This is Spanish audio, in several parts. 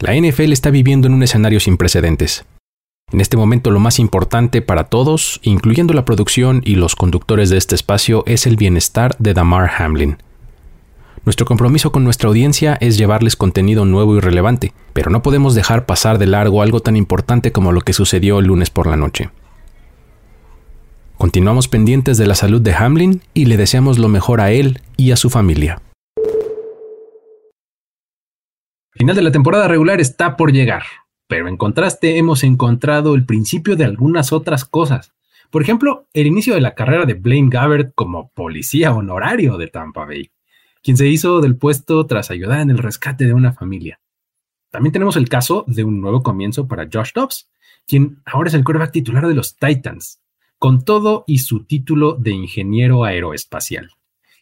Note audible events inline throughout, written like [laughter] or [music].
La NFL está viviendo en un escenario sin precedentes. En este momento lo más importante para todos, incluyendo la producción y los conductores de este espacio, es el bienestar de Damar Hamlin. Nuestro compromiso con nuestra audiencia es llevarles contenido nuevo y relevante, pero no podemos dejar pasar de largo algo tan importante como lo que sucedió el lunes por la noche. Continuamos pendientes de la salud de Hamlin y le deseamos lo mejor a él y a su familia final de la temporada regular está por llegar, pero en contraste hemos encontrado el principio de algunas otras cosas. Por ejemplo, el inicio de la carrera de Blaine Gabbert como policía honorario de Tampa Bay, quien se hizo del puesto tras ayudar en el rescate de una familia. También tenemos el caso de un nuevo comienzo para Josh Dobbs, quien ahora es el quarterback titular de los Titans, con todo y su título de ingeniero aeroespacial.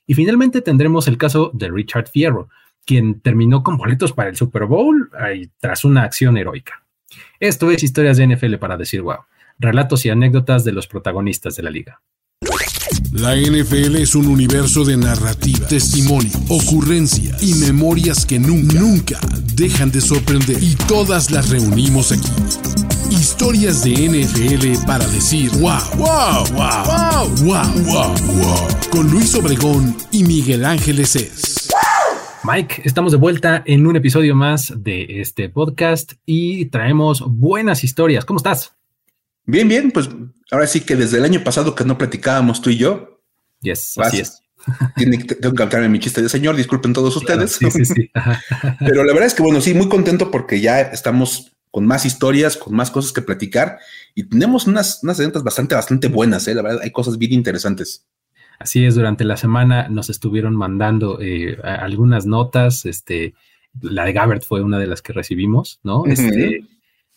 Y finalmente tendremos el caso de Richard Fierro, quien terminó con boletos para el Super Bowl tras una acción heroica. Esto es Historias de NFL para decir wow, relatos y anécdotas de los protagonistas de la liga. La NFL es un universo de narrativa, testimonio, ocurrencia y memorias que nunca, nunca dejan de sorprender. Y todas las reunimos aquí. Historias de NFL para decir wow, wow, wow, wow, wow, wow, wow. Con Luis Obregón y Miguel Ángeles es. Mike, estamos de vuelta en un episodio más de este podcast y traemos buenas historias. ¿Cómo estás? Bien, bien, pues ahora sí que desde el año pasado que no platicábamos tú y yo. Yes, así es. Tiene tengo que cantarme mi chiste de señor, disculpen todos ustedes. sí, sí, sí. [laughs] [laughs] Pero la verdad es que, bueno, sí, muy contento porque ya estamos con más historias, con más cosas que platicar y tenemos unas, unas bastante, bastante buenas, ¿eh? la verdad, hay cosas bien interesantes. Así es, durante la semana nos estuvieron mandando eh, algunas notas, este, la de Gabbert fue una de las que recibimos, ¿no? Este,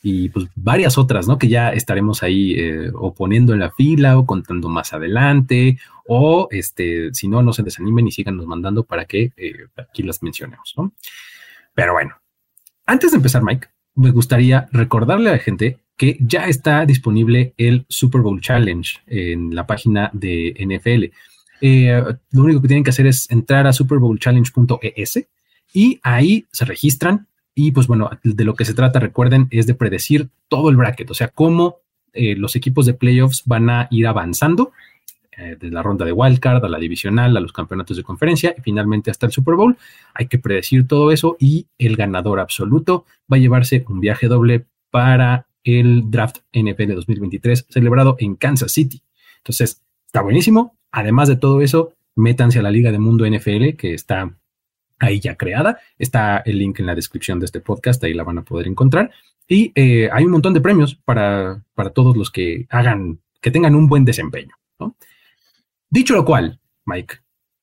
y pues varias otras, ¿no? Que ya estaremos ahí eh, o poniendo en la fila o contando más adelante, o este, si no, no se desanimen y sigan nos mandando para que eh, aquí las mencionemos, ¿no? Pero bueno, antes de empezar, Mike, me gustaría recordarle a la gente que ya está disponible el Super Bowl Challenge en la página de NFL. Eh, lo único que tienen que hacer es entrar a superbowlchallenge.es y ahí se registran. Y pues bueno, de lo que se trata, recuerden, es de predecir todo el bracket, o sea, cómo eh, los equipos de playoffs van a ir avanzando eh, de la ronda de wildcard a la divisional, a los campeonatos de conferencia y finalmente hasta el Super Bowl. Hay que predecir todo eso y el ganador absoluto va a llevarse un viaje doble para el draft NFL 2023 celebrado en Kansas City. Entonces, está buenísimo. Además de todo eso, métanse a la Liga de Mundo NFL, que está ahí ya creada. Está el link en la descripción de este podcast, ahí la van a poder encontrar. Y eh, hay un montón de premios para, para, todos los que hagan, que tengan un buen desempeño. Dicho lo cual, Mike,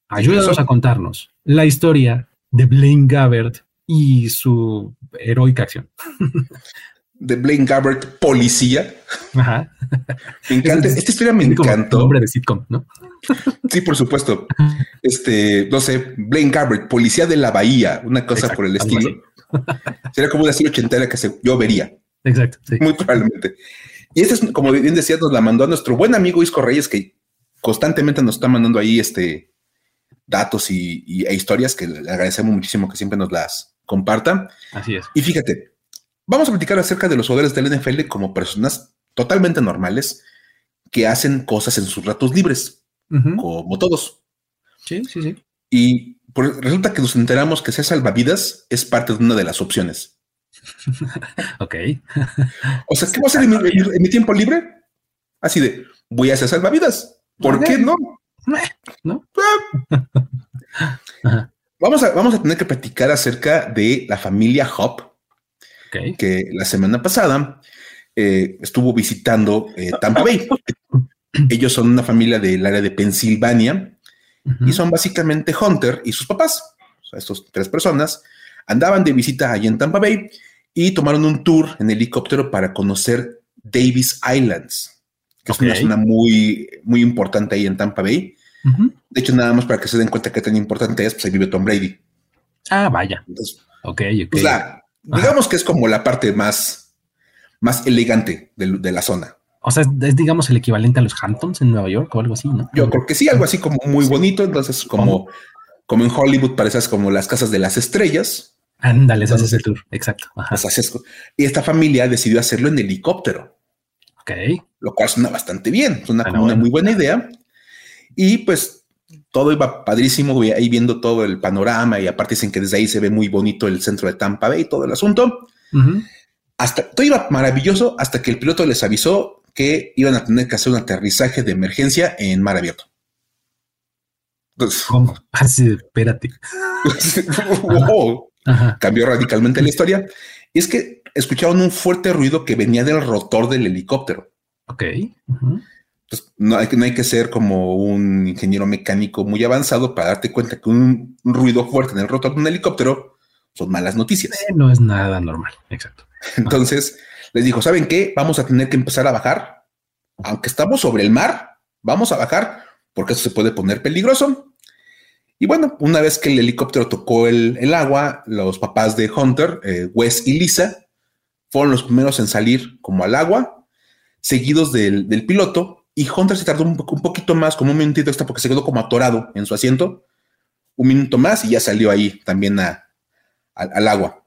ayúdanos a contarnos la historia de Blaine Gabbert y su heroica acción. [laughs] de Blaine Gabbert, policía. Ajá. Me encanta. Esta historia me encantó. Nombre de sitcom, ¿no? Sí, por supuesto. Este, no sé, Blaine Gabbert, policía de la bahía, una cosa por el estilo. Sería como una serie ochentera que yo vería. Exacto. Muy probablemente. Y esta es, como bien decía, nos la mandó a nuestro buen amigo Isco Reyes, que constantemente nos está mandando ahí este datos y, e historias que le agradecemos muchísimo que siempre nos las compartan. Así es. Y fíjate, Vamos a platicar acerca de los jugadores del NFL como personas totalmente normales que hacen cosas en sus ratos libres, como todos. Sí, sí, sí. Y resulta que nos enteramos que ser salvavidas es parte de una de las opciones. [laughs] ok. o sea, ¿qué voy a hacer en mi, tiempo libre? Así de, voy a hacer salvavidas. ¿Por qué no? ¿No? [laughs] vamos, a, vamos a tener que platicar acerca de la familia Hop, que la semana pasada eh, estuvo visitando eh, Tampa Bay. [laughs] Ellos son una familia del área de Pensilvania y son básicamente Hunter y sus papás. O sea, estos tres personas andaban de visita allí en Tampa Bay y tomaron un tour en helicóptero para conocer Davis Islands, que es una zona muy, muy importante ahí en Tampa Bay. De hecho, nada más para que se den cuenta qué tan importante es, pues ahí vive Tom Brady. Ah, vaya. Entonces, ok, ok. Pues Digamos que es como la parte más, más elegante de, la zona. O sea, es, digamos el equivalente a los Hamptons en Nueva York o algo así, ¿no? Yo creo que sí, algo así como muy bonito. Entonces, como, como en Hollywood, parecen como las casas de las estrellas. Ándale, ese es el tour, exacto. Y esta familia decidió hacerlo en helicóptero. Ok. Lo cual suena bastante bien, es una, muy buena idea. Y pues todo iba padrísimo, ahí viendo todo el panorama y aparte dicen que desde ahí se ve muy bonito el centro de Tampa Bay, todo el asunto. Hasta todo iba maravilloso hasta que el piloto les avisó que iban a tener que hacer un aterrizaje de emergencia en mar abierto. ¿Cómo? [laughs] Así, espérate. [laughs] Cambió radicalmente la historia. Y es que escucharon un fuerte ruido que venía del rotor del helicóptero. Ok. Pues, no, hay, no hay que ser como un ingeniero mecánico muy avanzado para darte cuenta que un, ruido fuerte en el rotor de un helicóptero son malas noticias. Eh, no es nada normal. Exacto. [laughs] Entonces les dijo, ¿saben qué? Vamos a tener que empezar a bajar. Aunque estamos sobre el mar, vamos a bajar porque eso se puede poner peligroso. Y bueno, una vez que el helicóptero tocó el, agua, los papás de Hunter, eh, Wes y Lisa, fueron los primeros en salir como al agua, seguidos del, piloto. Y Hunter se tardó un, poquito más, como un minutito extra, porque se quedó como atorado en su asiento. Un minuto más y ya salió ahí también al agua.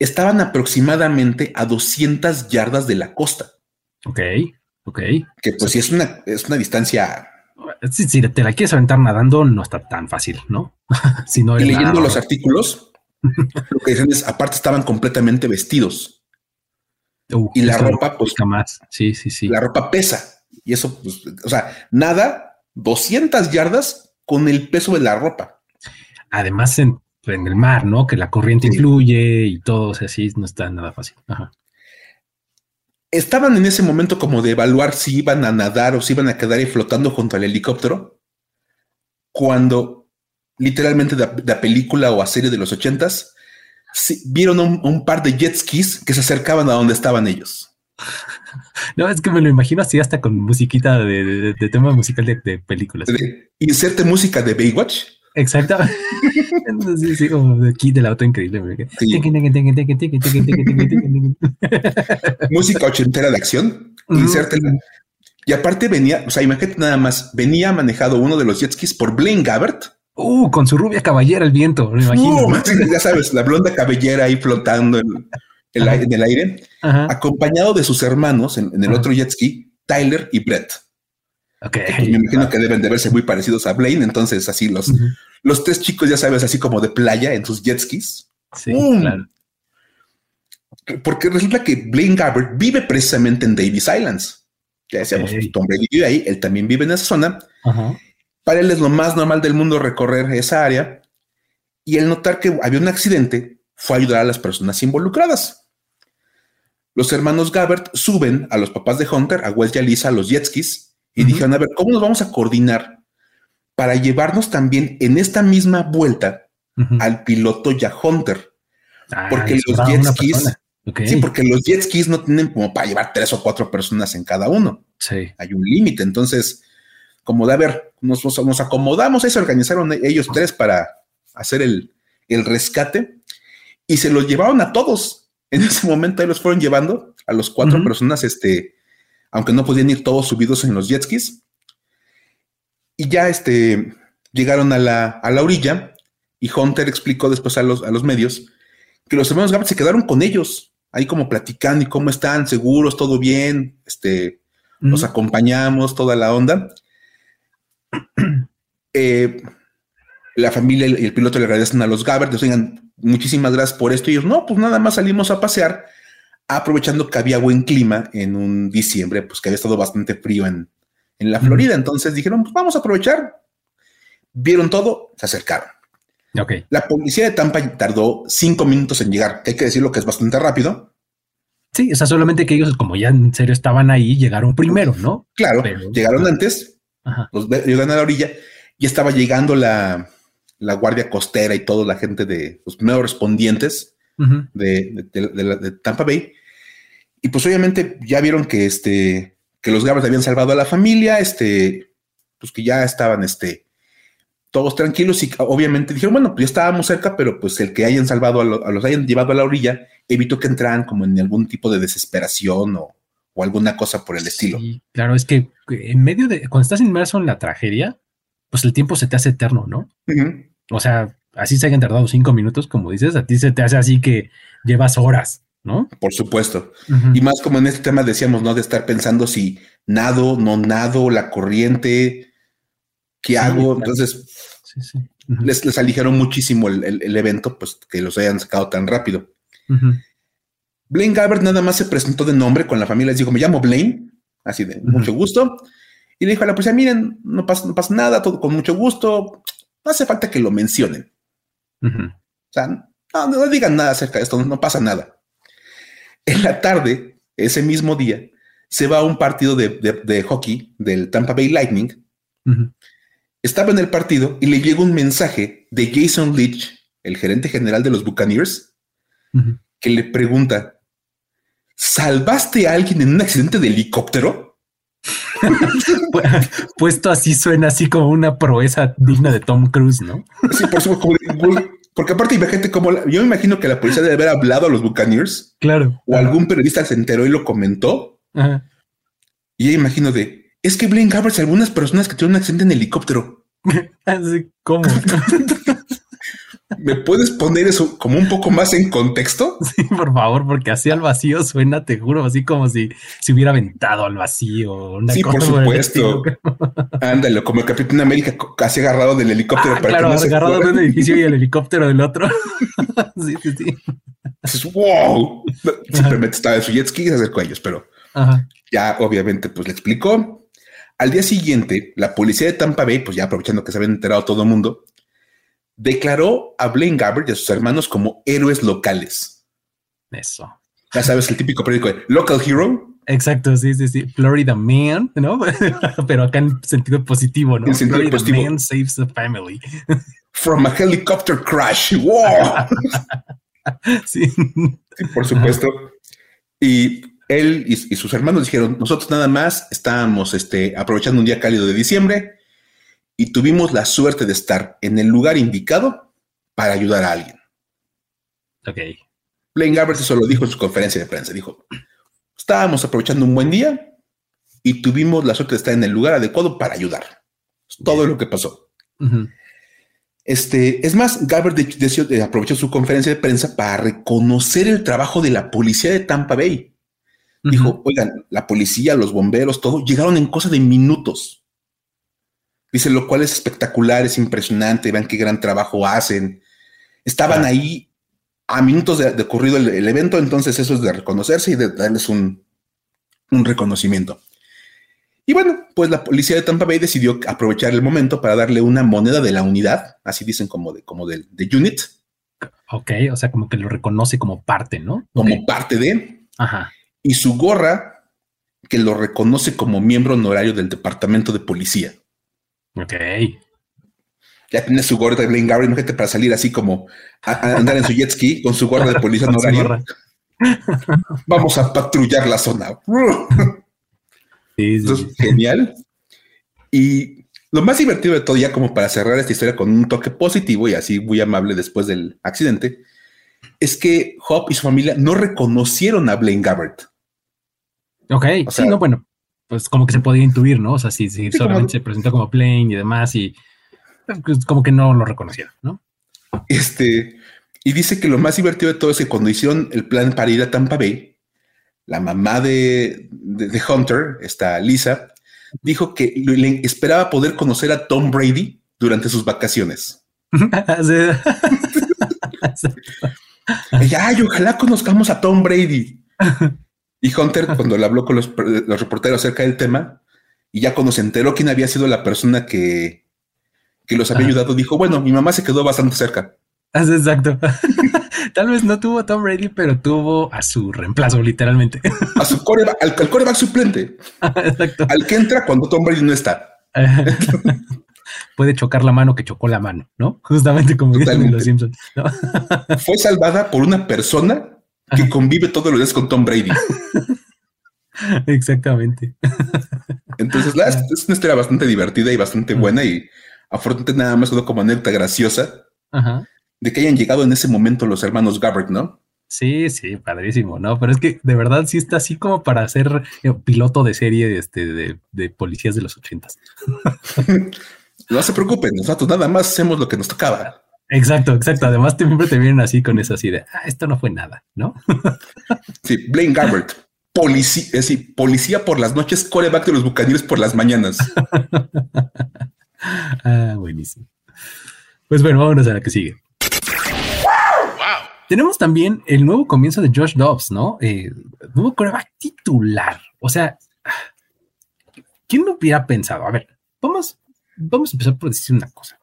Estaban aproximadamente a 200 yardas de la costa. Ok, ok. Que pues sí es una, es una distancia si, te la quieres aventar nadando, no está tan fácil, ¿no? [laughs] si no y leyendo los artículos, [laughs] lo que dicen es, aparte estaban completamente vestidos. Uh, y la ropa, pues, más. Sí, sí, sí. La ropa pesa. Y eso, pues, o sea, nada, 200 yardas con el peso de la ropa. Además, en, el mar, ¿no? Que la corriente influye y todo, o sea, sí, no está nada fácil. Ajá estaban en ese momento como de evaluar si iban a nadar o si iban a quedar ahí flotando junto al helicóptero, cuando literalmente de, la película o a serie de los ochentas, vieron un, par de jet skis que se acercaban a donde estaban ellos. No, es que me lo imagino así hasta con musiquita de, tema musical de, películas. inserte música de Baywatch. Exacto. sí, sí, como de aquí del auto increíble. Música ochentera de acción. Y aparte venía, o sea, imagínate nada más, venía manejado uno de los jet skis por Blaine Gabbert. Uh, con su rubia caballera el viento, me imagino. [laughs] ya sabes, la blonda cabellera ahí flotando en, el, aire, acompañado de sus hermanos en, el otro jet ski, Tyler y Brett. Okay. Pues me imagino que deben de verse muy parecidos a Blaine. Entonces, así los, los tres chicos, ya sabes, así como de playa en sus jet skis. Sí, claro. Porque resulta que Blaine Gabbert vive precisamente en Davis Islands. Ya decíamos, Tom Brady vive ahí, él también vive en esa zona. Para él es lo más normal del mundo recorrer esa área. Y el notar que había un accidente fue ayudar a las personas involucradas. Los hermanos Gabbert suben a los papás de Hunter, a Wes y a Lisa, a los jet skis y dijeron, a ver, ¿cómo nos vamos a coordinar para llevarnos también en esta misma vuelta al piloto ya Hunter? Ah, porque los jet skis, sí, porque los jet skis no tienen como para llevar tres o cuatro personas en cada uno. Sí. Hay un límite. Entonces, como de a ver, nos, nos, acomodamos, ahí se organizaron ellos tres para hacer el, rescate y se los llevaron a todos. En ese momento ahí los fueron llevando a los cuatro personas, este, aunque no podían ir todos subidos en los jet skis. Y ya este, llegaron a la, a la orilla y Hunter explicó después a los, a los medios que los hermanos Gabbard se quedaron con ellos, ahí como platicando y cómo están, seguros, todo bien, este, los acompañamos, toda la onda. [clears throat] Eh, la familia y el piloto le agradecen a los Gabbard, les digan muchísimas gracias por esto. Y ellos, no, pues nada más salimos a pasear aprovechando que había buen clima en un diciembre, pues que había estado bastante frío en, la Florida. Entonces dijeron, pues vamos a aprovechar. Vieron todo, se acercaron. Okay. La policía de Tampa tardó cinco minutos en llegar, hay que decirlo que es bastante rápido. Sí, o sea, solamente que ellos, como ya en serio estaban ahí, llegaron primero, ¿no? Claro, llegaron antes, los llegaron a la orilla y estaba llegando la, guardia costera y toda la gente de los primeros respondientes de, de, Tampa Bay. Y pues obviamente ya vieron que este, que los Gabbard habían salvado a la familia, este, pues que ya estaban, este, todos tranquilos y obviamente dijeron, bueno, pues ya estábamos cerca, pero pues el que hayan salvado a, los hayan llevado a la orilla evitó que entraran como en algún tipo de desesperación o, alguna cosa por el estilo. claro, es que en medio de, cuando estás inmerso en la tragedia, pues el tiempo se te hace eterno, ¿no? O sea, así se hayan tardado cinco minutos, como dices, a ti se te hace así que llevas horas, ¿no? Por supuesto. Y más como en este tema decíamos, ¿no? De estar pensando si nado, no nado, la corriente, ¿qué hago? Entonces, les, les, aligeró muchísimo el, evento, pues que los hayan sacado tan rápido. Blaine Gabbert nada más se presentó de nombre con la familia, les dijo, me llamo Blaine, así de mucho gusto. Y le dijo a la policía, miren, no pasa, no pasa nada, todo con mucho gusto, no hace falta que lo mencionen. O sea, no, digan nada acerca de esto, no, pasa nada. En la tarde, ese mismo día, se va a un partido de, hockey del Tampa Bay Lightning. Estaba en el partido y le llega un mensaje de Jason Leach, el gerente general de los Buccaneers, que le pregunta, ¿salvaste a alguien en un accidente de helicóptero? Puesto así suena así como una proeza digna de Tom Cruise, ¿no? Sí, por supuesto, porque aparte imagínate como yo me imagino que la policía debe haber hablado a los Buccaneers. Claro. O algún periodista se enteró y lo comentó. Y yo imagino de, es que Blaine Gabbert algunas personas que tuvieron un accidente en helicóptero. [laughs] Así como. [laughs] ¿Me puedes poner eso como un poco más en contexto? [laughs] Sí, por favor, porque así al vacío suena, te juro, así como si se hubiera aventado al vacío. sí, por supuesto. [laughs] Ándale, como el Capitán América casi agarrado del helicóptero. Ah, claro, agarrado de un edificio y el [laughs] helicóptero del otro. sí, sí, sí. wow. Simplemente estaba en su jet ski y se acercó a ellos, pero ya obviamente pues le explicó. Al día siguiente, la policía de Tampa Bay, pues ya aprovechando que se habían enterado todo el mundo, declaró a Blaine Gabbert y a sus hermanos como héroes locales. Eso. Ya sabes, el típico periódico de Local Hero. Exacto, sí, sí, sí. Florida Man, ¿no? [laughs] Pero acá en sentido positivo, ¿no? En sentido Florida positivo. Man saves the family. From a helicopter crash. ¡Wow! [laughs] sí. sí. por supuesto. Y él y, y, sus hermanos dijeron, nosotros nada más estábamos este, aprovechando un día cálido de diciembre y tuvimos la suerte de estar en el lugar indicado para ayudar a alguien. Ok. Blaine Gabbert eso lo dijo en su conferencia de prensa. Dijo, estábamos aprovechando un buen día y tuvimos la suerte de estar en el lugar adecuado para ayudar. todo lo que pasó. Este, es más, Gabbert eh, aprovechó su conferencia de prensa para reconocer el trabajo de la policía de Tampa Bay. Dijo, oigan, la policía, los bomberos, todo, llegaron en cosa de minutos. Dice, lo cual es espectacular, es impresionante, vean qué gran trabajo hacen. Estaban ahí a minutos de, ocurrido el, evento, entonces eso es de reconocerse y de darles un, reconocimiento. Y bueno, pues la policía de Tampa Bay decidió aprovechar el momento para darle una moneda de la unidad, así dicen como de, como de, unit. Ok, o sea, como que lo reconoce como parte, ¿no? Como parte de. Ajá. Y su gorra, que lo reconoce como miembro honorario del departamento de policía. Ok. Ya tiene su gorra de Blaine Gabbert, gente para salir así como a, andar en su jet ski con su gorra de policía [laughs] honorario. [laughs] Vamos a patrullar la zona. [laughs] Sí, genial. Y lo más divertido de todo, ya como para cerrar esta historia con un toque positivo y así muy amable después del accidente, es que Hop y su familia no reconocieron a Blaine Gabbert. Ok, sí, no, bueno, pues como que se podía intuir, ¿no? O sea, si, solamente se presentó como plane y demás, y pues, como que no lo reconocieron, ¿no? Este, y dice que lo más divertido de todo es que cuando hicieron el plan para ir a Tampa Bay, la mamá de, Hunter, esta Lisa, dijo que le esperaba poder conocer a Tom Brady durante sus vacaciones. [laughs] [laughs] Ay, ojalá conozcamos a Tom Brady. [laughs] Y Hunter, [laughs] cuando le habló con los, reporteros acerca del tema, y ya cuando se enteró quién había sido la persona que, que los había ayudado, dijo, bueno, mi mamá se quedó bastante cerca. Exacto. [laughs] Tal vez no tuvo a Tom Brady, pero tuvo a su reemplazo, literalmente. A su coreback, al, coreback suplente. [laughs] Exacto. Al que entra cuando Tom Brady no está. Puede chocar la mano que chocó la mano, ¿no? Justamente como dicen los Simpsons. Fue salvada por una persona que convive todos los días con Tom Brady. [laughs] Exactamente. Entonces, la, es una historia bastante divertida y bastante buena y afortunadamente nada más quedó como anécdota graciosa de que hayan llegado en ese momento los hermanos Gabbert, ¿no? Sí, sí, padrísimo, ¿no? Pero es que de verdad sí está así como para ser eh, piloto de serie este, de, de policías de los ochentas. [laughs] no se preocupen, nosotros nada más hacemos lo que nos tocaba. Exacto, exacto. Además, siempre te vienen así con esa así de, ah, esto no fue nada, ¿no? [laughs] sí, Blaine Gabbert, policía, es decir, policía por las noches, coreback de los bucaneros por las mañanas. [laughs] ah, buenísimo. Pues bueno, vámonos a la que sigue. Tenemos también el nuevo comienzo de Josh Dobbs, ¿no? Eh, nuevo coreback titular. O sea, ¿quién lo hubiera pensado? A ver, vamos, vamos a empezar por decir una cosa.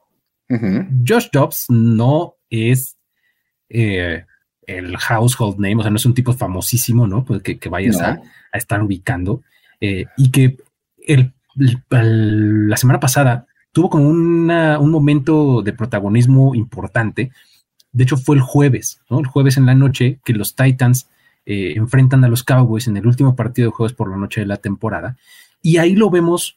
Josh Dobbs no es eh, el household name, o sea, no es un tipo famosísimo, ¿no? Pues que, vayas a, estar ubicando. Eh, y que el, la semana pasada tuvo como un momento de protagonismo importante. De hecho, fue el jueves, ¿no? El jueves en la noche que los Titans eh, enfrentan a los Cowboys en el último partido de jueves por la noche de la temporada. Y ahí lo vemos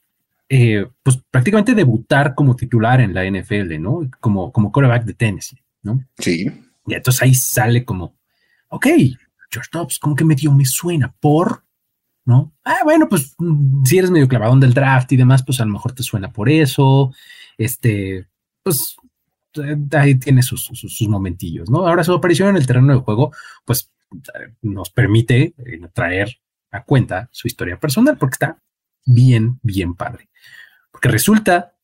eh, pues prácticamente debutar como titular en la NFL, ¿no? Como, como quarterback de Tennessee, ¿no? Sí. Y entonces ahí sale como, ok, George Dobbs, como que medio me suena por, ¿no? Ah, bueno, pues mm, si eres medio clavadón del draft y demás, pues a lo mejor te suena por eso, este, pues eh, ahí tiene sus, sus, momentillos, ¿no? Ahora su aparición en el terreno de juego, pues nos permite eh, traer a cuenta su historia personal, porque está bien, bien padre. Porque resulta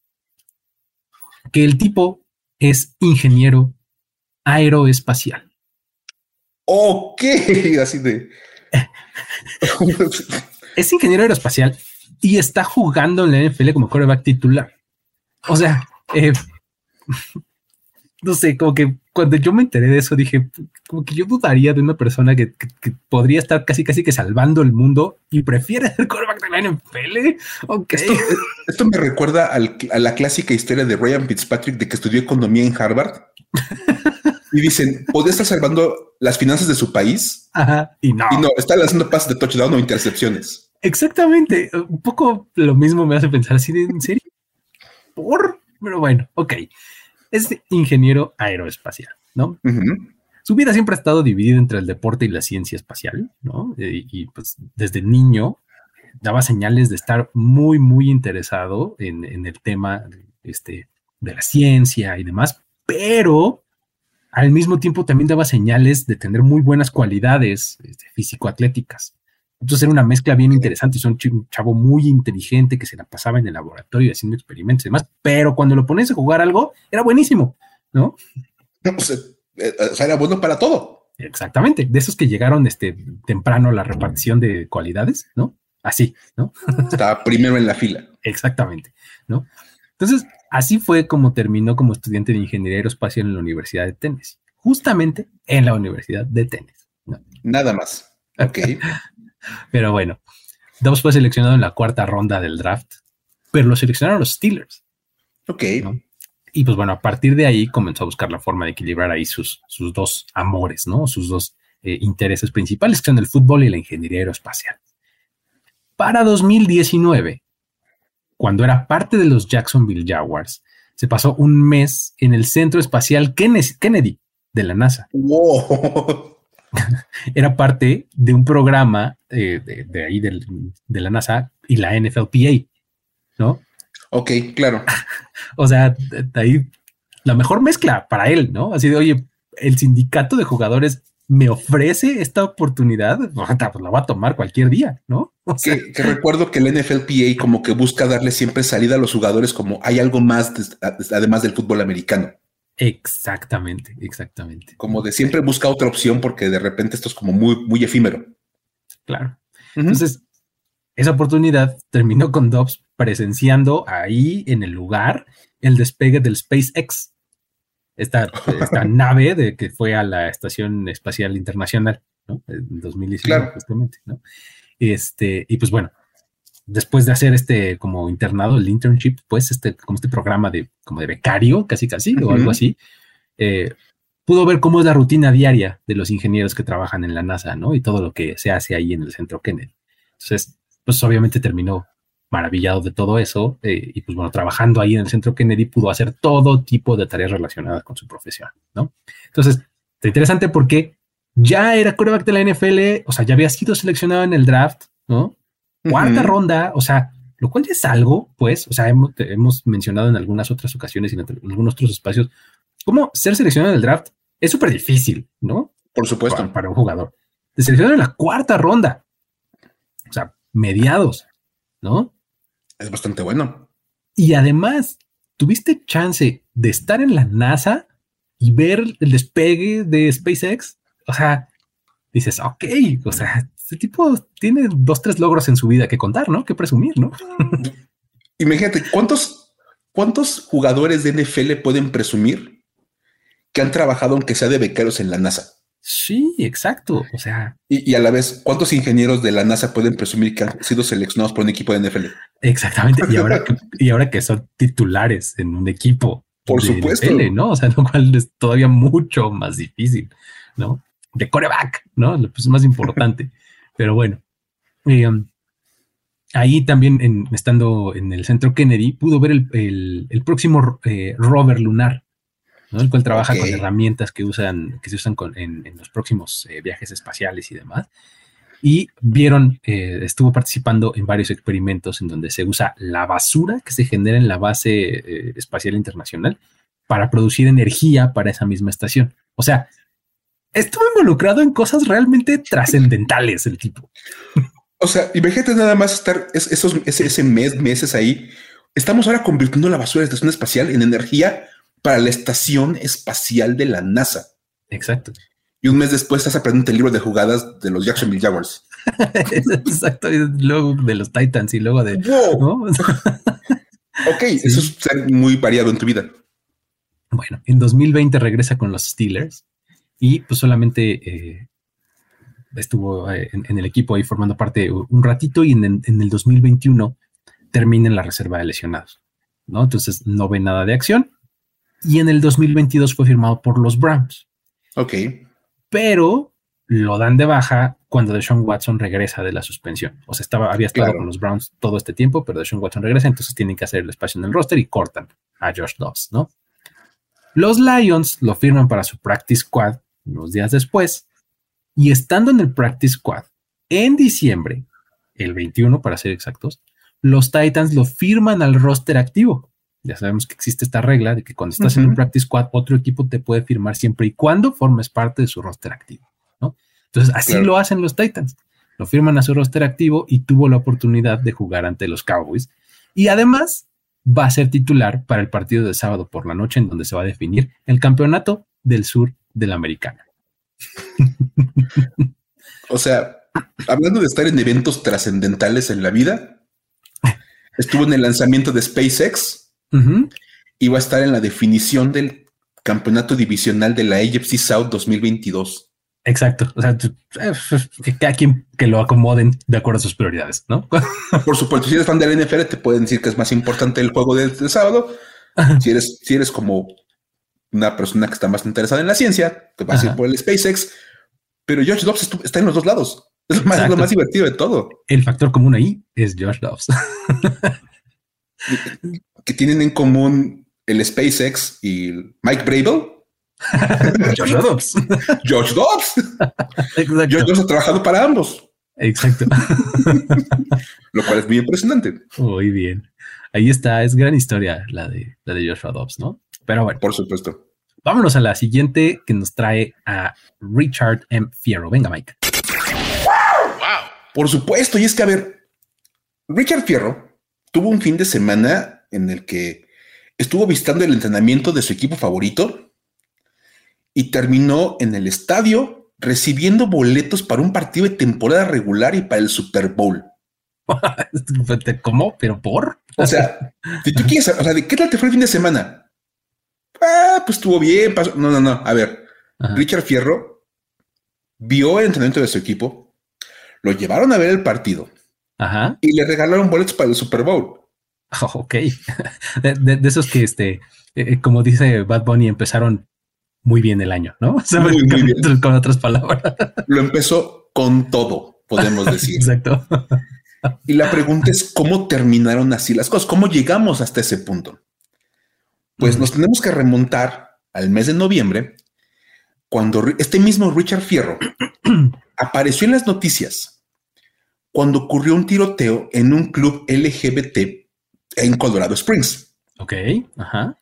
que el tipo es ingeniero aeroespacial. Ok, [laughs] así de. [laughs] es ingeniero aeroespacial y está jugando en la NFL como coreback titular. O sea, eh, no sé, como que cuando yo me enteré de eso dije, como que yo dudaría de una persona que, podría estar casi casi que salvando el mundo y prefiere [laughs] ser quarterback de la NFL. Esto, me recuerda a la clásica historia de Ryan Fitzpatrick de que estudió economía en Harvard. [laughs] y dicen, ¿podría estar salvando las finanzas de su país? Ajá, y no. Y no, está haciendo pases de touchdown o intercepciones. Exactamente. Un poco lo mismo me hace pensar así de, ¿en serio? ¿Por? Pero bueno, ok es ingeniero aeroespacial, ¿no? Su vida siempre ha estado dividida entre el deporte y la ciencia espacial, ¿no? Eh, y, pues desde niño daba señales de estar muy, muy interesado en, el tema este, de la ciencia y demás, pero al mismo tiempo también daba señales de tener muy buenas cualidades este, físico-atléticas. Entonces era una mezcla bien interesante. Es un chavo muy inteligente que se la pasaba en el laboratorio haciendo experimentos y demás, pero cuando lo pones a jugar algo, era buenísimo, ¿no? Eh, o sea, era bueno para todo. Exactamente. De esos que llegaron este, temprano a la repartición de cualidades, ¿no? Así, ¿no? Estaba primero en la fila. Exactamente, ¿no? Entonces, así fue como terminó como estudiante de ingeniería aeroespacial en la Universidad de Tennessee, justamente en la Universidad de Tennessee. Nada más. Ok. [laughs] Pero bueno, Dobbs fue seleccionado en la cuarta ronda del draft, pero lo seleccionaron los Steelers. Ok. Y pues bueno, a partir de ahí comenzó a buscar la forma de equilibrar ahí sus, sus dos amores, ¿no? Sus dos eh, intereses principales, que son el fútbol y la ingeniería aeroespacial. Para 2019, cuando era parte de los Jacksonville Jaguars, se pasó un mes en el Centro Espacial Kennedy de la NASA. Wow. [laughs] era parte de un programa eh, de, ahí de la NASA y la NFLPA, ¿no? Ok, claro. [laughs] o sea, de ahí la mejor mezcla para él, ¿no? Así de, oye, el sindicato de jugadores me ofrece esta oportunidad, pues la va a tomar cualquier día, ¿no? que, recuerdo que el NFLPA como que busca darle siempre salida a los jugadores como hay algo más además del fútbol americano. Exactamente, exactamente. Como de siempre busca otra opción porque de repente esto es como muy, muy efímero. Claro. Entonces, esa oportunidad terminó con Dobbs presenciando ahí en el lugar el despegue del SpaceX, esta, [laughs] esta nave de que fue a la Estación Espacial Internacional, ¿no? En 2019, justamente, ¿no? Este, y pues bueno, después de hacer este como internado, el internship, pues este, como este programa de, como de becario, casi casi, o algo así, eh, pudo ver cómo es la rutina diaria de los ingenieros que trabajan en la NASA, ¿no? Y todo lo que se hace ahí en el centro Kennedy. Entonces, pues obviamente terminó maravillado de todo eso eh, y pues bueno, trabajando ahí en el centro Kennedy pudo hacer todo tipo de tareas relacionadas con su profesión, ¿no? Entonces, está interesante porque ya era quarterback de la NFL, o sea, ya había sido seleccionado en el draft, ¿no? Cuarta ronda, o sea, lo cual ya es algo, pues, o sea, hemos, mencionado en algunas otras ocasiones y en algunos otros espacios cómo ser seleccionado en el draft es súper difícil, ¿no? Por supuesto. Para, un jugador. Te seleccionaron en la cuarta ronda. O sea, mediados, ¿no? Es bastante bueno. Y además, tuviste chance de estar en la NASA y ver el despegue de SpaceX. O sea, dices, ok, o sea, este tipo tiene dos, tres logros en su vida que contar, ¿no? Que presumir, ¿no? [laughs] Imagínate, ¿cuántos, cuántos jugadores de NFL pueden presumir que han trabajado, aunque sea de becaros en la NASA? Sí, exacto. O sea, y, a la vez, ¿cuántos ingenieros de la NASA pueden presumir que han sido seleccionados por un equipo de NFL? Exactamente. Y ahora que, [laughs] y ahora que son titulares en un equipo, por supuesto, ¿no? O sea, lo cual es todavía mucho más difícil, ¿no? De coreback, ¿no? Pues es más importante. Pero bueno, eh, ahí también, estando en el centro Kennedy, pudo ver el, próximo eh, rover lunar, ¿no? el cual trabaja con herramientas que usan, que se usan en, los próximos eh, viajes espaciales y demás. Y vieron, estuvo participando en varios experimentos en donde se usa la basura que se genera en la base espacial internacional para producir energía para esa misma estación. O sea, estuvo involucrado en cosas realmente trascendentales el tipo. O sea, imagínate nada más estar esos, ese, mes, meses ahí. Estamos ahora convirtiendo la basura de la estación espacial en energía para la estación espacial de la NASA. Exacto. Y un mes después estás aprendiendo el libro de jugadas de los Jacksonville Jaguars. [laughs] Exacto. Y luego de los Titans y luego de. [laughs] ok, eso es muy variado en tu vida. Bueno, en 2020 regresa con los Steelers y pues solamente eh, estuvo eh, en, el equipo ahí formando parte un ratito y en, el 2021 termina en la reserva de lesionados, ¿no? Entonces no ve nada de acción y en el 2022 fue firmado por los Browns. Ok. Pero lo dan de baja cuando Deshaun Watson regresa de la suspensión. O sea, estaba, había estado con los Browns todo este tiempo, pero Deshaun Watson regresa, entonces tienen que hacer el espacio en el roster y cortan a Josh Dobbs, ¿no? Los Lions lo firman para su practice squad unos días después, y estando en el Practice Squad en diciembre, el 21 para ser exactos, los Titans lo firman al roster activo. Ya sabemos que existe esta regla de que cuando estás en un Practice Squad, otro equipo te puede firmar siempre y cuando formes parte de su roster activo. ¿no? Entonces, así lo hacen los Titans. Lo firman a su roster activo y tuvo la oportunidad de jugar ante los Cowboys. Y además va a ser titular para el partido de sábado por la noche en donde se va a definir el campeonato del sur de la americana. [laughs] o sea, hablando de estar en eventos trascendentales en la vida, estuvo en el lanzamiento de SpaceX y va a estar en la definición del campeonato divisional de la AFC South 2022. Exacto. O sea, que cada quien que lo acomoden de acuerdo a sus prioridades, ¿no? [laughs] Por supuesto, si eres fan del NFL, te pueden decir que es más importante el juego del, sábado. Si eres, si eres como una persona que está más interesada en la ciencia, que va a ir por el SpaceX, pero Josh Dobbs está en los dos lados. Es lo más, divertido de todo. El factor común ahí es Josh Dobbs. [laughs] que tienen en común el SpaceX y Mike Brable. [laughs] Josh Dobbs. Josh Dobbs. Josh Dobbs ha trabajado para ambos. Exacto. [laughs] Lo cual es muy impresionante. Muy bien. Ahí está, es gran historia la de la de Joshua Dobbs, ¿no? Pero bueno. Por supuesto. Vámonos a la siguiente que nos trae a Richard M. Fierro. Venga, Mike. Por supuesto. Y es que, a ver, Richard Fierro tuvo un fin de semana en el que estuvo visitando el entrenamiento de su equipo favorito y terminó en el estadio recibiendo boletos para un partido de temporada regular y para el Super Bowl. [laughs] ¿Cómo? ¿Pero por? O sea, si tú quieres, o sea, ¿de qué tal te fue el fin de semana? Ah, pues estuvo bien. Pasó. No, no, no. A ver, Richard Fierro vio el entrenamiento de su equipo, lo llevaron a ver el partido Ajá. y le regalaron boletos para el Super Bowl. [laughs] ok. [laughs] De, esos que, este, eh, eh, como dice Bad Bunny, empezaron muy bien el año, ¿no? [laughs] muy, bien. Con otras palabras. Lo empezó con todo, podemos decir. Exacto. Y la pregunta es cómo terminaron así las cosas, cómo llegamos hasta ese punto. Pues nos tenemos que remontar al mes de noviembre, cuando este mismo Richard Fierro [clears throat] apareció en las noticias cuando ocurrió un tiroteo en un club LGBT en Colorado Springs. Ok, ajá.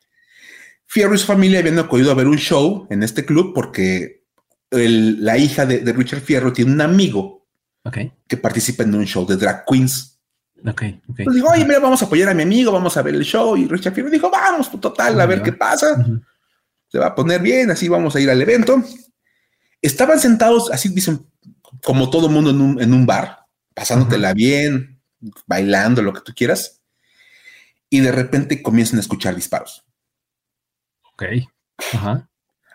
Fierro y su familia habían acudido a ver un show en este club porque la hija de, Richard Fierro tiene un amigo que participa en un show de drag queens. Ok, digo, oye, mira, vamos a apoyar a mi amigo, vamos a ver el show. Y Richard Fierro dijo, vamos, total, a ver qué pasa. Se va a poner bien, así vamos a ir al evento. Estaban sentados, así dicen, como todo mundo en un, en un bar, pasándotela bien, bailando, lo que tú quieras. Y de repente comienzan a escuchar disparos. Ok. Ajá.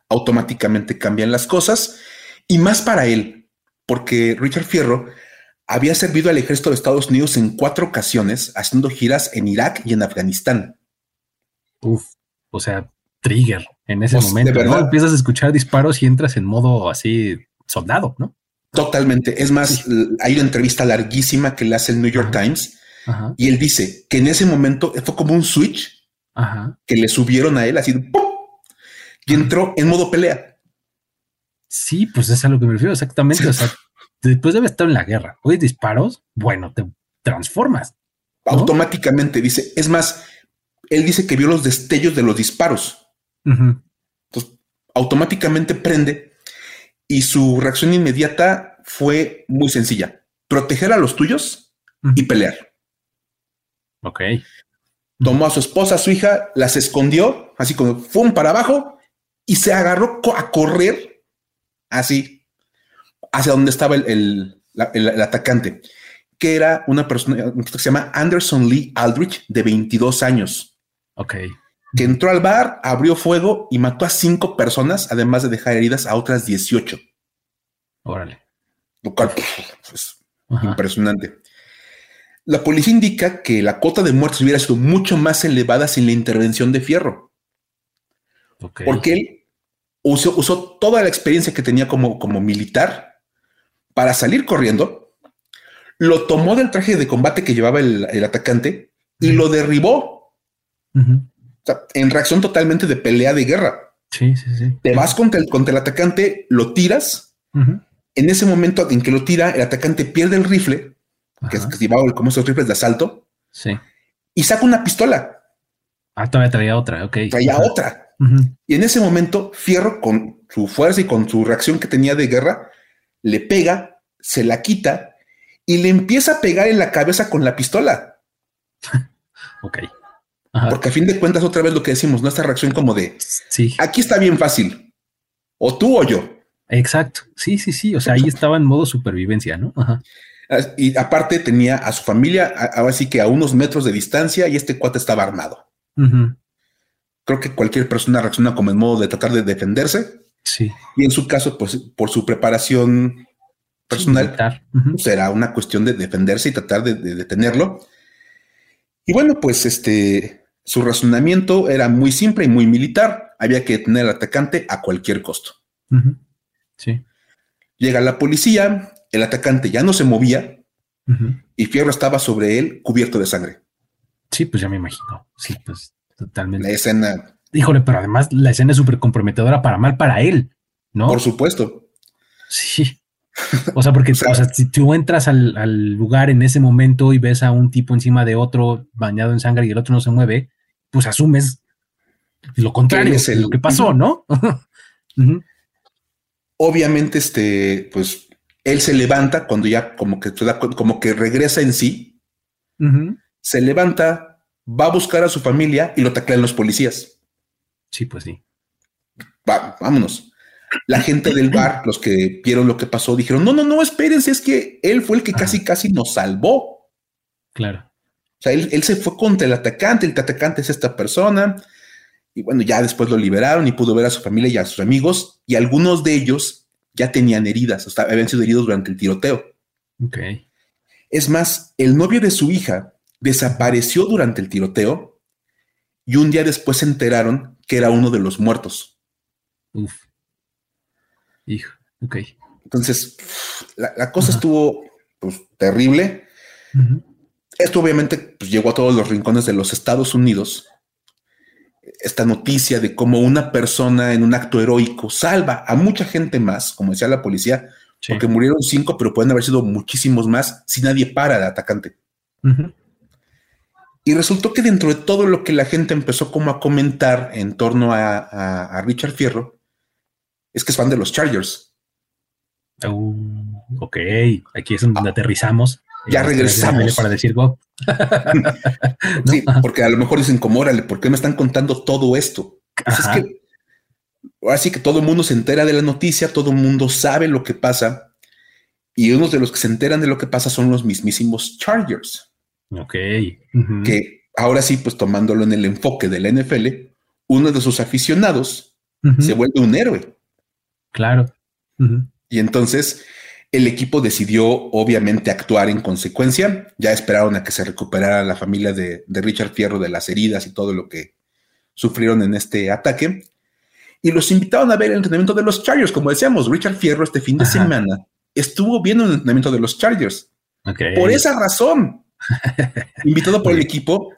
Automáticamente cambian las cosas y más para él, porque Richard Fierro había servido al ejército de Estados Unidos en cuatro ocasiones haciendo giras en Irak y en Afganistán. Uf, o sea, trigger en ese pues, momento. ¿no? Empiezas a escuchar disparos y entras en modo así soldado, ¿no? Totalmente. Es más, hay una entrevista larguísima que le hace el New York Times y él dice que en ese momento fue como un switch que le subieron a él así y entró en modo pelea. Sí, pues es a lo que me refiero exactamente. O sea, después de haber estado en la guerra, hoy disparos, bueno, te transformas. Automáticamente dice, es más, él dice que vio los destellos de los disparos. Entonces, automáticamente prende y su reacción inmediata fue muy sencilla. Proteger a los tuyos y pelear. Ok. Tomó a su esposa, a su hija, las escondió, así como para abajo y se agarró a correr así hacia donde estaba el, atacante, que era una persona que se llama Anderson Lee Aldrich, de 22 años. Ok. Que entró al bar, abrió fuego y mató a cinco personas, además de dejar heridas a otras 18. Órale. Lo cual, pues, impresionante. La policía indica que la cuota de muertos hubiera sido mucho más elevada sin la intervención de Fierro. Porque él usó, toda la experiencia que tenía como, como militar para salir corriendo, lo tomó del traje de combate que llevaba el, atacante y lo derribó. en reacción totalmente de pelea de guerra. Sí, sí, sí. Te vas contra el, contra el atacante, lo tiras. En ese momento en que lo tira, el atacante pierde el rifle, que es que llevaba como esos rifles de asalto. Sí. Y saca una pistola. Ah, todavía traía otra, ok. Traía otra. Y en ese momento, Fierro, con su fuerza y con su reacción que tenía de guerra, le pega, se la quita y le empieza a pegar en la cabeza con la pistola. [laughs] ok. Porque a fin de cuentas, otra vez lo que decimos, nuestra reacción como de, sí. aquí está bien fácil, o tú o yo. Exacto, sí, sí, sí, o sea, ahí estaba en modo supervivencia, ¿no? Ajá. Y aparte tenía a su familia, ahora sí que a unos metros de distancia y este cuate estaba armado. Creo que cualquier persona reacciona como en modo de tratar de defenderse. Sí. Y en su caso, pues por su preparación personal, será pues, una cuestión de defenderse y tratar de, detenerlo. Y bueno, pues este, su razonamiento era muy simple y muy militar. Había que detener al atacante a cualquier costo. Sí. Llega la policía, el atacante ya no se movía y Fierro estaba sobre él cubierto de sangre. Sí, pues ya me imagino. Sí, pues totalmente. La escena. Híjole, pero además la escena es súper comprometedora para mal para él, ¿no? Por supuesto. Sí. [laughs] O sea, porque o sea, si tú entras al, lugar en ese momento y ves a un tipo encima de otro bañado en sangre y el otro no se mueve, pues asumes lo contrario, es lo que pasó, ¿no? [laughs] Obviamente, este, pues él se levanta cuando ya como que, como que regresa en sí se levanta, va a buscar a su familia y lo taclean los policías. Sí, pues sí. vámonos. La gente del [clears throat] bar, los que vieron lo que pasó, dijeron, no, no, no, espérense, es que él fue el que casi, casi nos salvó. Claro. O sea, él, se fue contra el atacante, el atacante es esta persona. Y bueno, ya después lo liberaron y pudo ver a su familia y a sus amigos. Y algunos de ellos ya tenían heridas, o sea, habían sido heridos durante el tiroteo. Ok. Es más, el novio de su hija desapareció durante el tiroteo y un día después se enteraron que era uno de los muertos. Uf. Hijo, ok. Entonces, la, cosa estuvo pues, terrible. Esto obviamente pues, llegó a todos los rincones de los Estados Unidos. Esta noticia de cómo una persona en un acto heroico salva a mucha gente más, como decía la policía, porque murieron cinco, pero pueden haber sido muchísimos más si nadie para al atacante. Y resultó que dentro de todo lo que la gente empezó como a comentar en torno a, Richard Fierro, es que es fan de los Chargers. Uh, ok, aquí es donde ah. aterrizamos. Ya regresamos. Para decir go. [laughs] Sí, [laughs] porque a lo mejor dicen como, órale, ¿por qué me están contando todo esto? Pues es que ahora sí que todo el mundo se entera de la noticia, todo el mundo sabe lo que pasa. Y unos de los que se enteran de lo que pasa son los mismísimos Chargers. Ok. Que ahora sí, pues tomándolo en el enfoque del NFL, uno de sus aficionados se vuelve un héroe. Claro. Y entonces el equipo decidió obviamente actuar en consecuencia. Ya esperaron a que se recuperara la familia de, Richard Fierro de las heridas y todo lo que sufrieron en este ataque. Y los invitaron a ver el entrenamiento de los Chargers. Como decíamos, Richard Fierro este fin de semana estuvo viendo el entrenamiento de los Chargers. Por esa razón, [laughs] invitado por el equipo.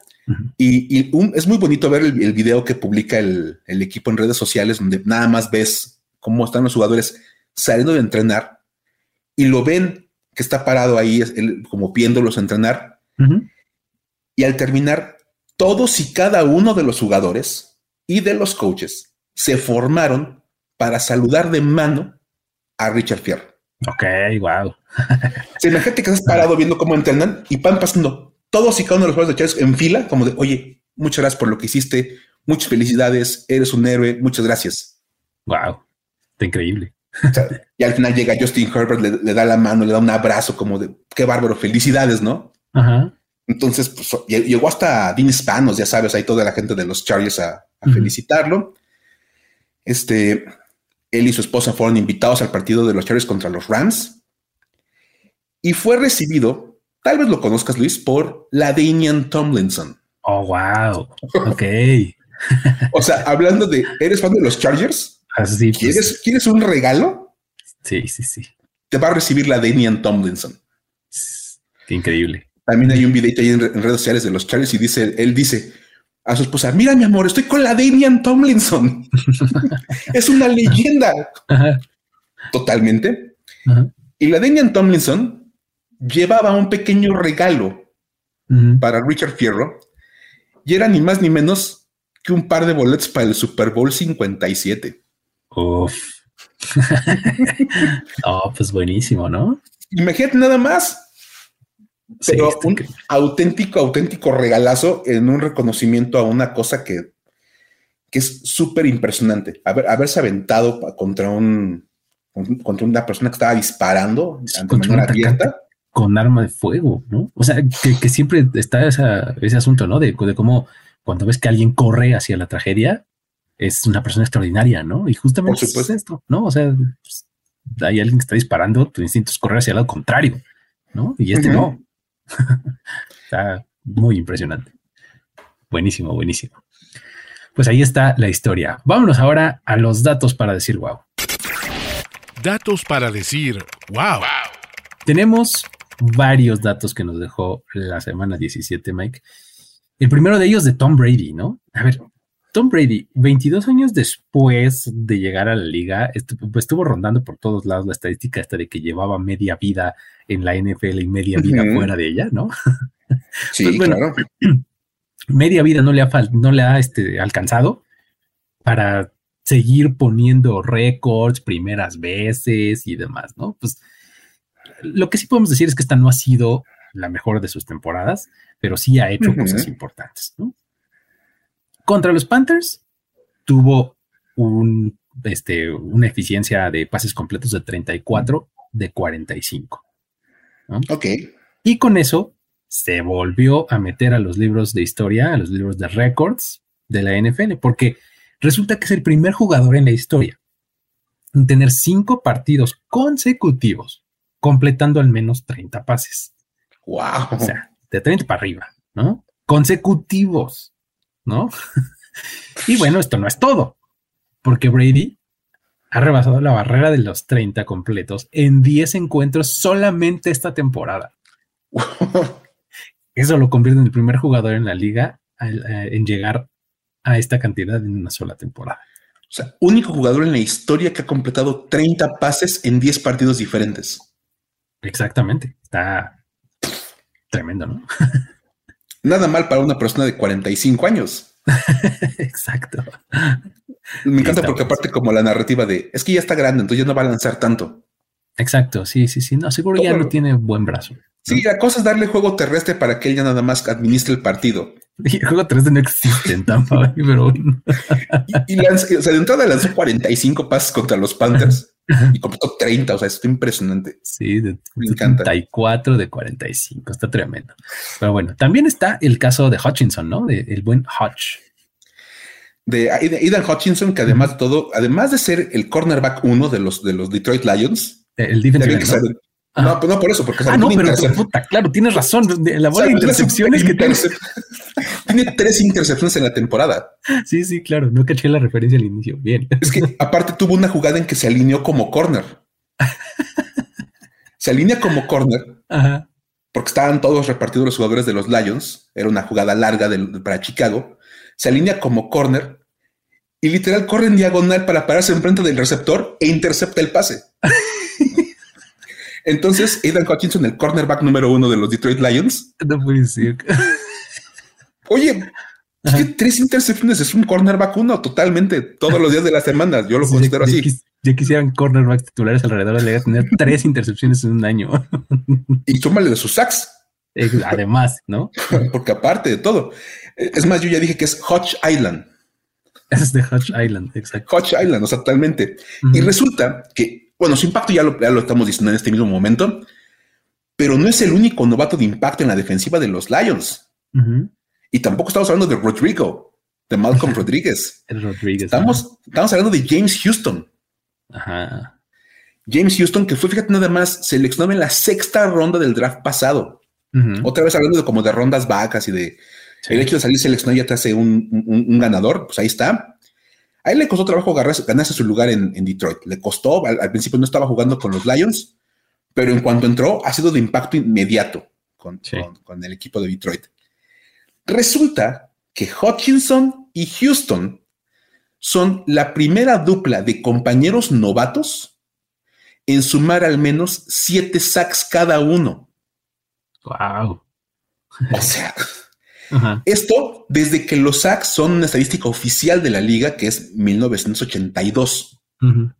Y, es muy bonito ver el, video que publica el, el, equipo en redes sociales, donde nada más ves cómo están los jugadores saliendo de entrenar y lo ven que está parado ahí, como viéndolos entrenar. Y al terminar, todos y cada uno de los jugadores y de los coaches se formaron para saludar de mano a Richard Fierro. Ok, wow. Se imagínate que estás parado viendo cómo entrenan y van pasando todos y cada uno de los jugadores de Chargers en fila, como de, oye, muchas gracias por lo que hiciste, muchas felicidades, eres un héroe, muchas gracias. Wow, está increíble y al final llega Justin Herbert, le, da la mano, le da un abrazo como de qué bárbaro, felicidades, ¿no? Entonces, pues, llegó hasta Dean Spanos, ya sabes, ahí toda la gente de los Chargers a, felicitarlo. Este, él y su esposa fueron invitados al partido de los Chargers contra los Rams y fue recibido, tal vez lo conozcas, Luis, por la Damian Tomlinson. Oh, wow. [laughs] Ok. o sea, hablando de, ¿eres fan de los Chargers? Así, pues. ¿Quieres, ¿Quieres un regalo? Sí, sí, sí. Te va a recibir la Damian Tomlinson. Qué increíble. También hay un videito ahí en, redes sociales de los Charles y dice, él dice a su esposa, mira mi amor, estoy con la Damian Tomlinson. [laughs] es una leyenda. Totalmente. Y la Damian Tomlinson llevaba un pequeño regalo para Richard Fierro y era ni más ni menos que un par de boletos para el Super Bowl 57. Uf. [laughs] oh, pues buenísimo, ¿no? Imagínate nada más. Pero un auténtico, auténtico regalazo en un reconocimiento a una cosa que, que es súper impresionante. Haber, haberse aventado contra un contra una persona que estaba disparando Con arma de fuego, ¿no? O sea, que, siempre está ese asunto, ¿no? De, de cómo cuando ves que alguien corre hacia la tragedia, es una persona extraordinaria, ¿no? Y justamente es esto, ¿no? O sea, pues, hay alguien que está disparando, tu instinto es correr hacia el lado contrario, ¿no? Y este no. [laughs] está muy impresionante. Buenísimo, buenísimo. Pues ahí está la historia. Vámonos ahora a los datos para decir wow. Datos para decir wow. Tenemos varios datos que nos dejó la semana 17, Mike. El primero de ellos de Tom Brady, ¿no? A ver, Tom Brady, 22 años después de llegar a la liga, pues, estuvo rondando por todos lados la estadística esta de que llevaba media vida en la NFL y media vida fuera de ella, ¿no? [laughs] Sí, pues, claro. [clears throat] Media vida no le ha, no le ha este, alcanzado para seguir poniendo récords primeras veces y demás, ¿no? Pues lo que sí podemos decir es que esta no ha sido la mejor de sus temporadas, pero sí ha hecho cosas importantes, ¿no? Contra los Panthers tuvo un, este, una eficiencia de pases completos de 34 de 45. Ok. Y con eso se volvió a meter a los libros de historia, a los libros de récords de la NFL, porque resulta que es el primer jugador en la historia en tener cinco partidos consecutivos completando al menos 30 pases. Wow. O sea, de 30 para arriba, ¿no? Consecutivos. ¿No? [laughs] y bueno, esto no es todo, porque Brady ha rebasado la barrera de los 30 completos en 10 encuentros solamente esta temporada. [laughs] Eso lo convierte en el primer jugador en la liga eh, en llegar a esta cantidad en una sola temporada. O sea, único jugador en la historia que ha completado 30 pases en 10 partidos diferentes. Exactamente. Está tremendo, ¿no? [laughs] Nada mal para una persona de 45 años. [laughs] Exacto. Me encanta porque aparte como la narrativa de es que ya está grande, entonces ya no va a lanzar tanto. Exacto, sí, sí, sí. No, seguro ya no tiene buen brazo. Sí, la cosa es darle juego terrestre para que ella nada más administre el partido. [laughs] Y el juego terrestre no existe en Tampa [laughs] pero. y, y o sea, de entrada lanzó 45 pases contra los Panthers y completó 30. O sea, esto es impresionante. Sí, de Me 34 de 45. Está tremendo. Pero bueno, también está el caso de Hutchinson, ¿no? De, el buen Hutch. De Aidan Hutchinson, que además de todo, además de ser el cornerback uno de los, de los Detroit Lions, el defensive no, pues no por eso, porque ah, no, pero puta, claro, tienes razón. La bola de intercepciones que tiene. [laughs] tiene tres intercepciones en la temporada. Sí, sí, claro. No caché la referencia al inicio. Bien. Es que [laughs] aparte tuvo una jugada en que se alineó como corner. se alinea como corner. Porque estaban todos repartidos los jugadores de los Lions. Era una jugada larga para Chicago. Se alinea como corner y literal corre en diagonal para pararse enfrente del receptor e intercepta el pase. [laughs] Entonces, Aidan Hutchinson, el cornerback número uno de los Detroit Lions. No puede decir. Oye, es que tres intercepciones es un cornerback uno totalmente todos los días de la semana. Yo lo considero así. Ya, quisieran cornerbacks titulares alrededor de la tener [laughs] tres intercepciones en un año. y súmale de sus sacks. Además, ¿no? [laughs] Porque aparte de todo, es más, yo ya dije que es Hutch Island. Es de Hutch Island, exacto. Hutch Island, o sea, totalmente. Y resulta que bueno, su impacto ya lo, lo estamos diciendo en este mismo momento, pero no es el único novato de impacto en la defensiva de los Lions. Y tampoco estamos hablando de Rodrigo, de Malcolm [laughs] Rodríguez. Estamos, estamos hablando de James Houston. James Houston, que fue, fíjate, nada más seleccionado en la sexta ronda del draft pasado. Otra vez hablando de como de rondas vacas y de el hecho de salir seleccionado ya te hace un, un ganador, pues ahí está. A él le costó trabajo ganarse su lugar en, Detroit. Le costó, al, principio no estaba jugando con los Lions, pero en cuanto entró ha sido de impacto inmediato con, el equipo de Detroit. Resulta que Hutchinson y Houston son la primera dupla de compañeros novatos en sumar al menos siete sacks cada uno. Wow. O sea, esto desde que los sacks son una estadística oficial de la liga, que es 1982. O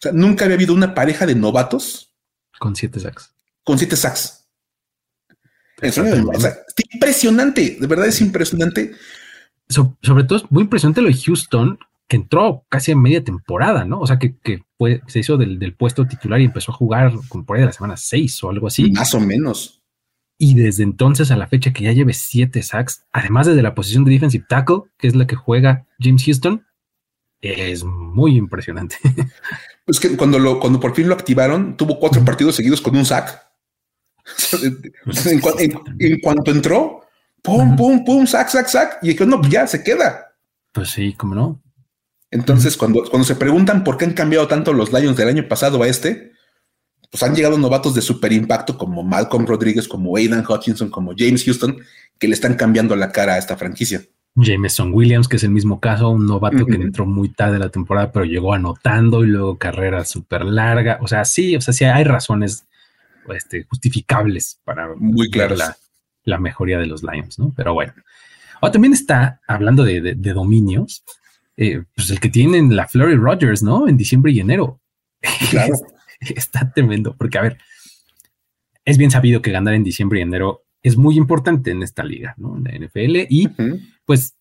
sea, nunca había habido una pareja de novatos con siete sacks. Con siete sacks. Es impresionante, de verdad es impresionante. sobre todo es muy impresionante lo de Houston, que entró casi en media temporada, ¿no? O sea, que, se hizo del, puesto titular y empezó a jugar como por ahí de la semana 6 o algo así. Más o menos. Y desde entonces a la fecha que ya lleve siete sacks, además desde la posición de defensive tackle, que es la que juega James Houston, es muy impresionante. [laughs] Pues que cuando, lo, cuando por fin lo activaron, tuvo cuatro partidos seguidos con un sack. [laughs] en, cuanto entró, pum, pum, pum, sack, sack, sack. Y que no, pues ya se queda. Pues sí, cómo no. Entonces, cuando, cuando se preguntan por qué han cambiado tanto los Lions del año pasado a este, pues han llegado novatos de super impacto como Malcolm Rodríguez, como Aidan Hutchinson, como James Houston, que le están cambiando la cara a esta franquicia. Jameson Williams, que es el mismo caso, un novato que entró muy tarde la temporada, pero llegó anotando y luego carrera súper larga. O sea, sí, o sea, sí hay razones este, justificables para muy claro la, mejoría de los Lions, ¿no? Pero bueno. Ahora también está hablando de, dominios, eh, pues el que tienen la Flurry Rogers, ¿no? En diciembre y enero. Claro. [laughs] [laughs] está tremendo, porque a ver, es bien sabido que ganar en diciembre y enero es muy importante en esta liga, ¿no? En la NFL. Y pues,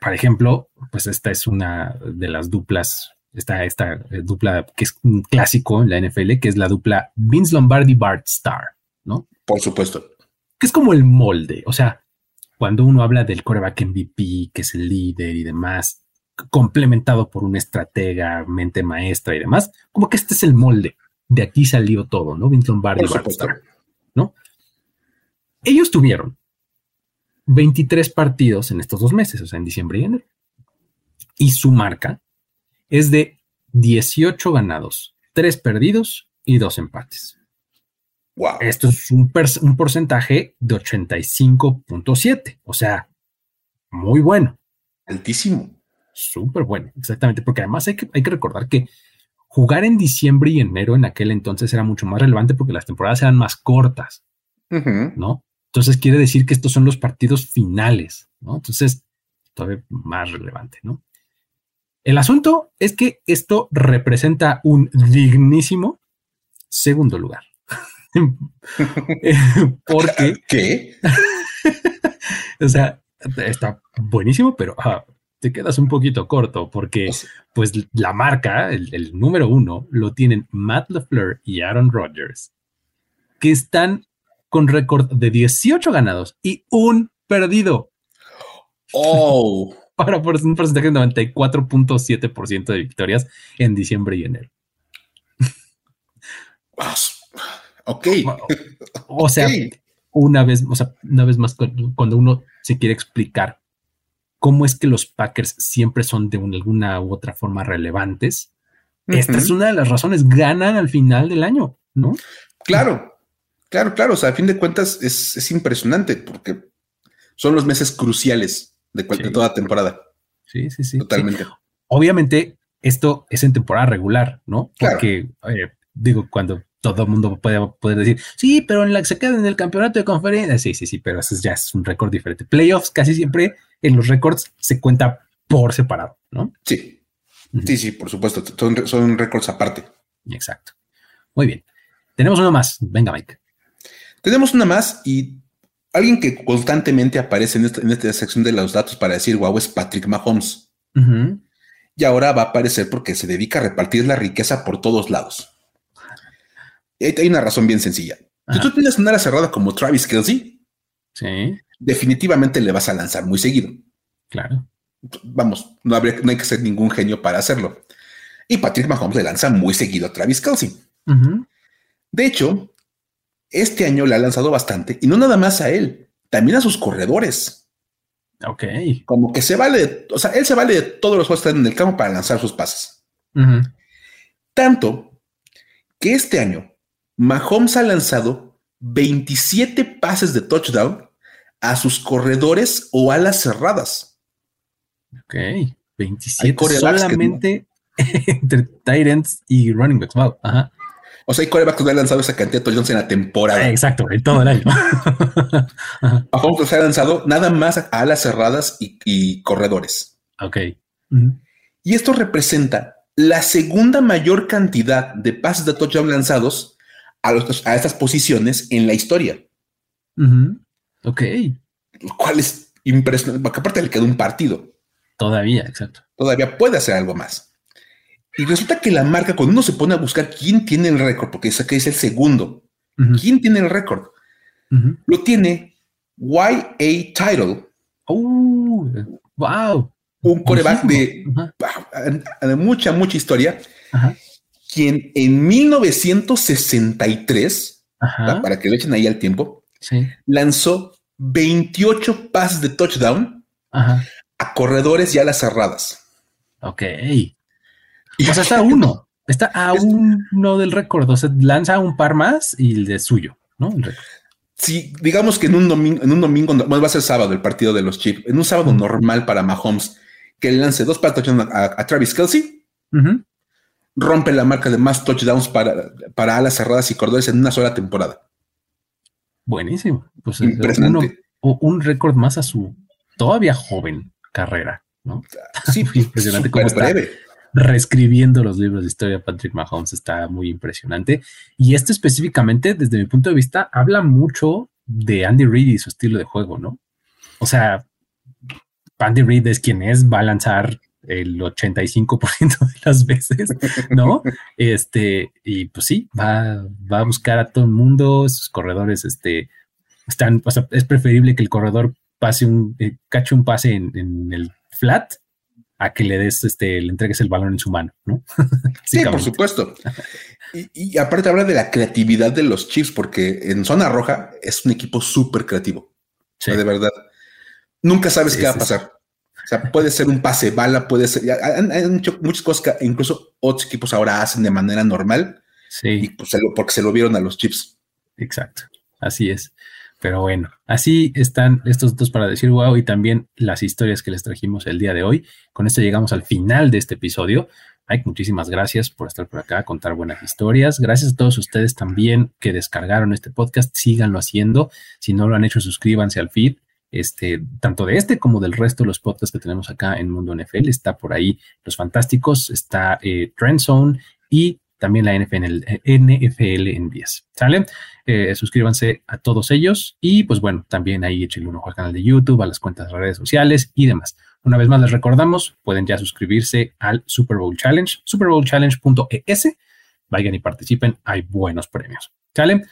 por ejemplo, pues esta es una de las duplas, esta, esta eh, dupla que es un clásico en la NFL, que es la dupla Vince Lombardi Bart Starr, ¿no? Por supuesto. Que es como el molde, o sea, cuando uno habla del coreback MVP, que es el líder y demás, complementado por una estratega, mente maestra y demás, como que este es el molde. De aquí salió todo, ¿no? Vince Lombardi, ¿no? Ellos tuvieron 23 partidos en estos dos meses, o sea, en diciembre y enero. Y su marca es de 18 ganados, 3 perdidos y 2 empates. Wow. Esto es un, un porcentaje de 85.7, o sea, muy bueno. Altísimo. Súper bueno, exactamente, porque además hay que, hay que recordar que jugar en diciembre y enero en aquel entonces era mucho más relevante porque las temporadas eran más cortas, ¿no? Entonces quiere decir que estos son los partidos finales, ¿no? Entonces, todavía más relevante, ¿no? El asunto es que esto representa un dignísimo segundo lugar. [laughs] Porque. ¿Qué? [laughs] o sea, está buenísimo, pero te quedas un poquito corto porque, pues, la marca, el, número uno, lo tienen Matt LeFleur y Aaron Rodgers, que están con récord de 18 ganados y un perdido. Oh. [laughs] Para por un porcentaje de 94.7% de victorias en diciembre y enero. [laughs] Ok. O sea, una vez, o sea, una vez más, cuando uno se quiere explicar cómo es que los Packers siempre son de alguna u otra forma relevantes, esta es una de las razones, ganan al final del año, ¿no? Claro, claro, claro. O sea, a fin de cuentas es, impresionante porque son los meses cruciales de, toda temporada. Sí, sí, sí. Totalmente. Obviamente, esto es en temporada regular, ¿no? Porque, eh, digo, cuando todo el mundo puede poder decir, sí, pero en la que se queda en el campeonato de conferencia, sí, sí, sí, pero eso ya es un récord diferente. Playoffs casi siempre en los récords se cuenta por separado, ¿no? Sí, sí, sí, por supuesto, son, son récords aparte. Exacto. Muy bien. Tenemos uno más. Venga, Mike. Tenemos una más y alguien que constantemente aparece en esta, sección de los datos para decir, wow, es Patrick Mahomes. Y ahora va a aparecer porque se dedica a repartir la riqueza por todos lados. Hay una razón bien sencilla. Si tú tienes una ala cerrada como Travis Kelsey, sí. Definitivamente le vas a lanzar muy seguido. Claro. Vamos, no, habría, no hay que ser ningún genio para hacerlo. Y Patrick Mahomes le lanza muy seguido a Travis Kelsey. De hecho, este año le ha lanzado bastante y no nada más a él, también a sus corredores. Ok. Como que se vale, o sea, él se vale de todos los juegos que están en el campo para lanzar sus pases. Tanto que este año Mahomes ha lanzado 27 pases de touchdown a sus corredores o alas cerradas. Ok, 27 solamente [laughs] entre tight y running backs. Wow. Ajá. O sea, hay corebacks que han lanzado esa cantidad de touchdowns en la temporada. exacto, en todo el año. [laughs] Mahomes ha lanzado nada más a alas cerradas y, corredores. Ok. Y esto representa la segunda mayor cantidad de pases de touchdown lanzados a, estas posiciones en la historia. Ok. Lo cual es impresionante, porque aparte le quedó un partido. Todavía, exacto. Todavía puede hacer algo más. Y resulta que la marca, cuando uno se pone a buscar quién tiene el récord, porque es que es el segundo, quién tiene el récord, lo tiene YA Title. Oh, wow. Un coreback de, de, mucha, mucha historia. Quien en 1963, para que le echen ahí al tiempo, lanzó 28 pases de touchdown a corredores y a las cerradas. Ok. Y o sea, está [laughs] uno, está a uno del récord, o sea, lanza un par más y el de suyo, ¿no? Sí, digamos que en un domingo, en un domingo, bueno, va a ser sábado el partido de los Chiefs, en un sábado normal para Mahomes, que lance dos pases a, a, Travis Kelsey, rompe la marca de más touchdowns para, para alas cerradas y corredores en una sola temporada. Buenísimo. Pues Impresionante. un récord más a su todavía joven carrera, ¿no? Sí, [laughs] impresionante cómo está reescribiendo los libros de historia. Patrick Mahomes está muy impresionante. Y esto específicamente, desde mi punto de vista, habla mucho de Andy Reid y su estilo de juego, ¿no? O sea, Andy Reid es quien es, va a lanzar el 85% de las veces, ¿no? este, y pues sí, va, va a buscar a todo el mundo, sus corredores, este, están, o sea, es preferible que el corredor pase un, eh, cache un pase en, el flat a que le des, este, le entregues el balón en su mano, ¿no? [laughs] sí, por supuesto. Y, aparte habla de la creatividad de los Chiefs, porque en zona roja es un equipo súper creativo. de verdad. Nunca sabes qué va a pasar. O sea, puede ser un pase bala, puede ser. Hay, muchas cosas que incluso otros equipos ahora hacen de manera normal. Sí. Y pues porque se lo vieron a los chips. Exacto. Así es. Pero bueno, así están estos dos para decir wow y también las historias que les trajimos el día de hoy. Con esto llegamos al final de este episodio. Mike, muchísimas gracias por estar por acá, contar buenas historias. Gracias a todos ustedes también que descargaron este podcast. Síganlo haciendo. Si no lo han hecho, suscríbanse al feed. Este, tanto de este como del resto de los podcasts que tenemos acá en Mundo NFL. Está por ahí Los Fantásticos, está eh, Trend Zone y también la NFL, NFL en 10. ¿Sale? Eh, suscríbanse a todos ellos y pues bueno, también ahí échenle un ojo al canal de YouTube, a las cuentas de redes sociales y demás. Una vez más les recordamos, pueden ya suscribirse al Super Bowl Challenge, superbowlchallenge.es. Vayan y participen, hay buenos premios. ¿Sale?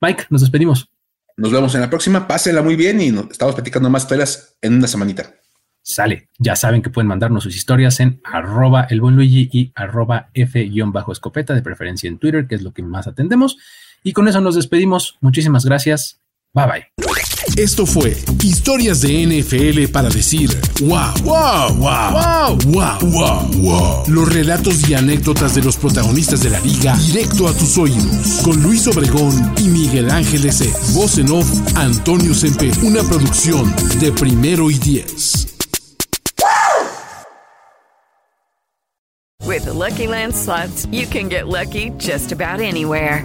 Mike, nos despedimos. Nos vemos en la próxima, pásenla muy bien y estamos platicando más historias en una semanita. Sale. Ya saben que pueden mandarnos sus historias en arroba el buen Luigi y arroba F-escopeta, de preferencia en Twitter, que es lo que más atendemos. Y con eso nos despedimos. Muchísimas gracias. Bye bye. Esto fue Historias de NFL para decir wow, wow, wow, wow, wow, wow, Los relatos y anécdotas de los protagonistas de la liga directo a tus oídos. Con Luis Obregón y Miguel Ángeles E. Voz en off, Antonio Sempe. Una producción de primero y diez. With the Lucky Land slots, you can get lucky just about anywhere.